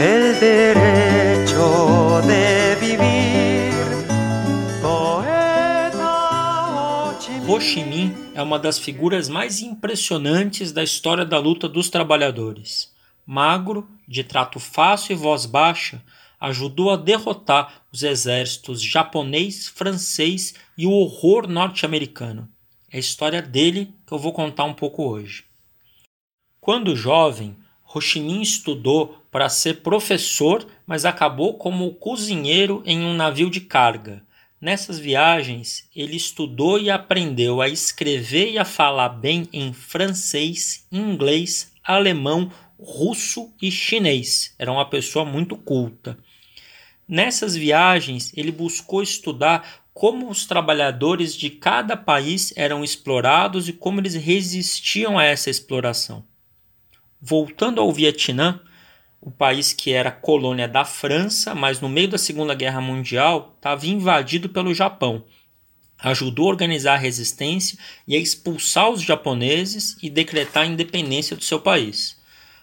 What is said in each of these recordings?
el derecho de vivir. Ho Chi Minh é uma das figuras mais impressionantes da história da luta dos trabalhadores. Magro, de trato fácil e voz baixa, ajudou a derrotar os exércitos japonês, francês e o horror norte-americano. É a história dele que eu vou contar um pouco hoje. Quando jovem, Ho Chi Minh estudou para ser professor, mas acabou como cozinheiro em um navio de carga. Nessas viagens, ele estudou e aprendeu a escrever e a falar bem em francês, inglês, alemão, russo e chinês. Era uma pessoa muito culta. Nessas viagens, ele buscou estudar como os trabalhadores de cada país eram explorados e como eles resistiam a essa exploração. Voltando ao Vietnã, o país que era colônia da França, mas no meio da Segunda Guerra Mundial estava invadido pelo Japão. Ajudou a organizar a resistência e a expulsar os japoneses e decretar a independência do seu país.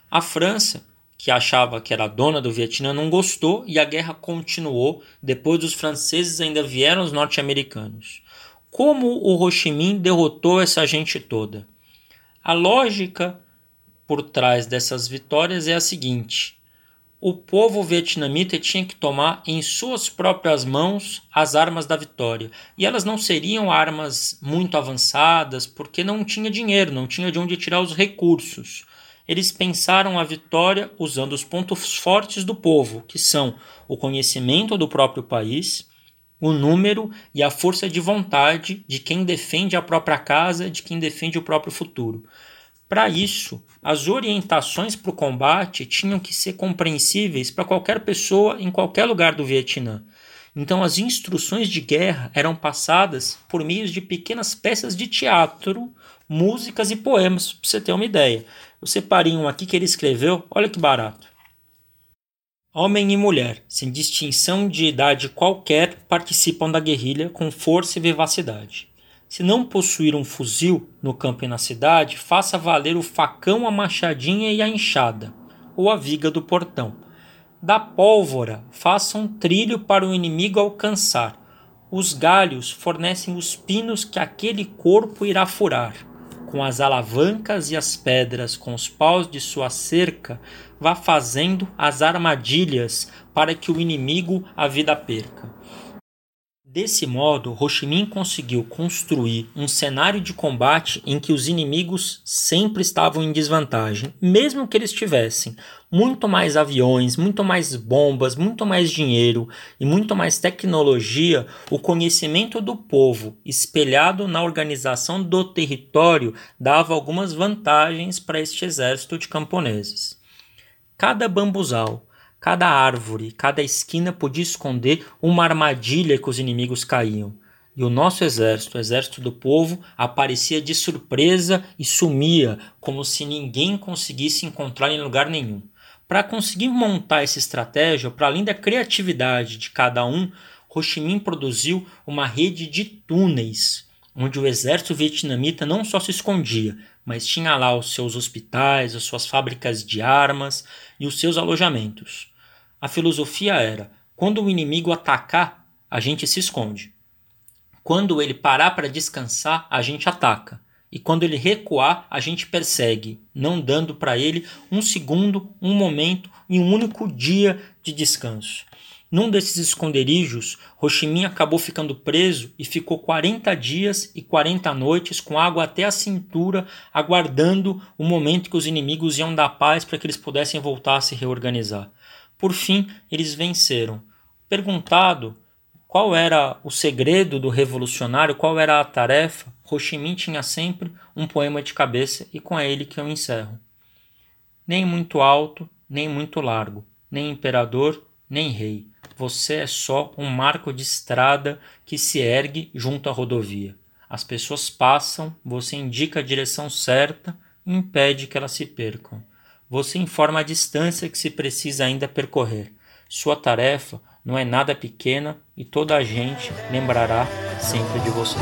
A França, que achava que era dona do Vietnã, não gostou e a guerra continuou. Depois dos franceses ainda vieram os norte-americanos. Como o Ho Chi Minh derrotou essa gente toda? A lógica por trás dessas vitórias é a seguinte: o povo vietnamita tinha que tomar em suas próprias mãos as armas da vitória. E elas não seriam armas muito avançadas, porque não tinha dinheiro, não tinha de onde tirar os recursos. Eles pensaram a vitória usando os pontos fortes do povo, que são o conhecimento do próprio país, o número e a força de vontade de quem defende a própria casa, de quem defende o próprio futuro. Para isso, as orientações para o combate tinham que ser compreensíveis para qualquer pessoa em qualquer lugar do Vietnã. Então, as instruções de guerra eram passadas por meio de pequenas peças de teatro, músicas e poemas, para você ter uma ideia. Eu separei um aqui que ele escreveu, olha que barato. Homem e mulher, sem distinção de idade qualquer, participam da guerrilha com força e vivacidade. Se não possuir um fuzil no campo e na cidade, faça valer o facão, a machadinha e a enxada, ou a viga do portão. Da pólvora, faça um trilho para o inimigo alcançar. Os galhos fornecem os pinos que aquele corpo irá furar. Com as alavancas e as pedras, com os paus de sua cerca, vá fazendo as armadilhas para que o inimigo a vida perca. Desse modo, Ho Chi Minh conseguiu construir um cenário de combate em que os inimigos sempre estavam em desvantagem, mesmo que eles tivessem muito mais aviões, muito mais bombas, muito mais dinheiro e muito mais tecnologia, o conhecimento do povo espelhado na organização do território dava algumas vantagens para este exército de camponeses. Cada bambuzal, Cada árvore, cada esquina podia esconder uma armadilha que os inimigos caíam. E o nosso exército, o exército do povo, aparecia de surpresa e sumia, como se ninguém conseguisse encontrar em lugar nenhum. Para conseguir montar essa estratégia, para além da criatividade de cada um, Ho Chi Minh produziu uma rede de túneis, onde o exército vietnamita não só se escondia, mas tinha lá os seus hospitais, as suas fábricas de armas e os seus alojamentos. A filosofia era: quando o inimigo atacar, a gente se esconde. Quando ele parar para descansar, a gente ataca. E quando ele recuar, a gente persegue, não dando para ele um segundo, um momento e um único dia de descanso. Num desses esconderijos, Minh acabou ficando preso e ficou 40 dias e 40 noites com água até a cintura, aguardando o momento que os inimigos iam dar paz para que eles pudessem voltar a se reorganizar. Por fim, eles venceram. Perguntado qual era o segredo do revolucionário, qual era a tarefa, Minh tinha sempre um poema de cabeça e com ele que eu encerro. Nem muito alto, nem muito largo, nem imperador, nem rei. Você é só um marco de estrada que se ergue junto à rodovia. As pessoas passam, você indica a direção certa e impede que elas se percam. Você informa a distância que se precisa ainda percorrer. Sua tarefa não é nada pequena e toda a gente lembrará sempre de você.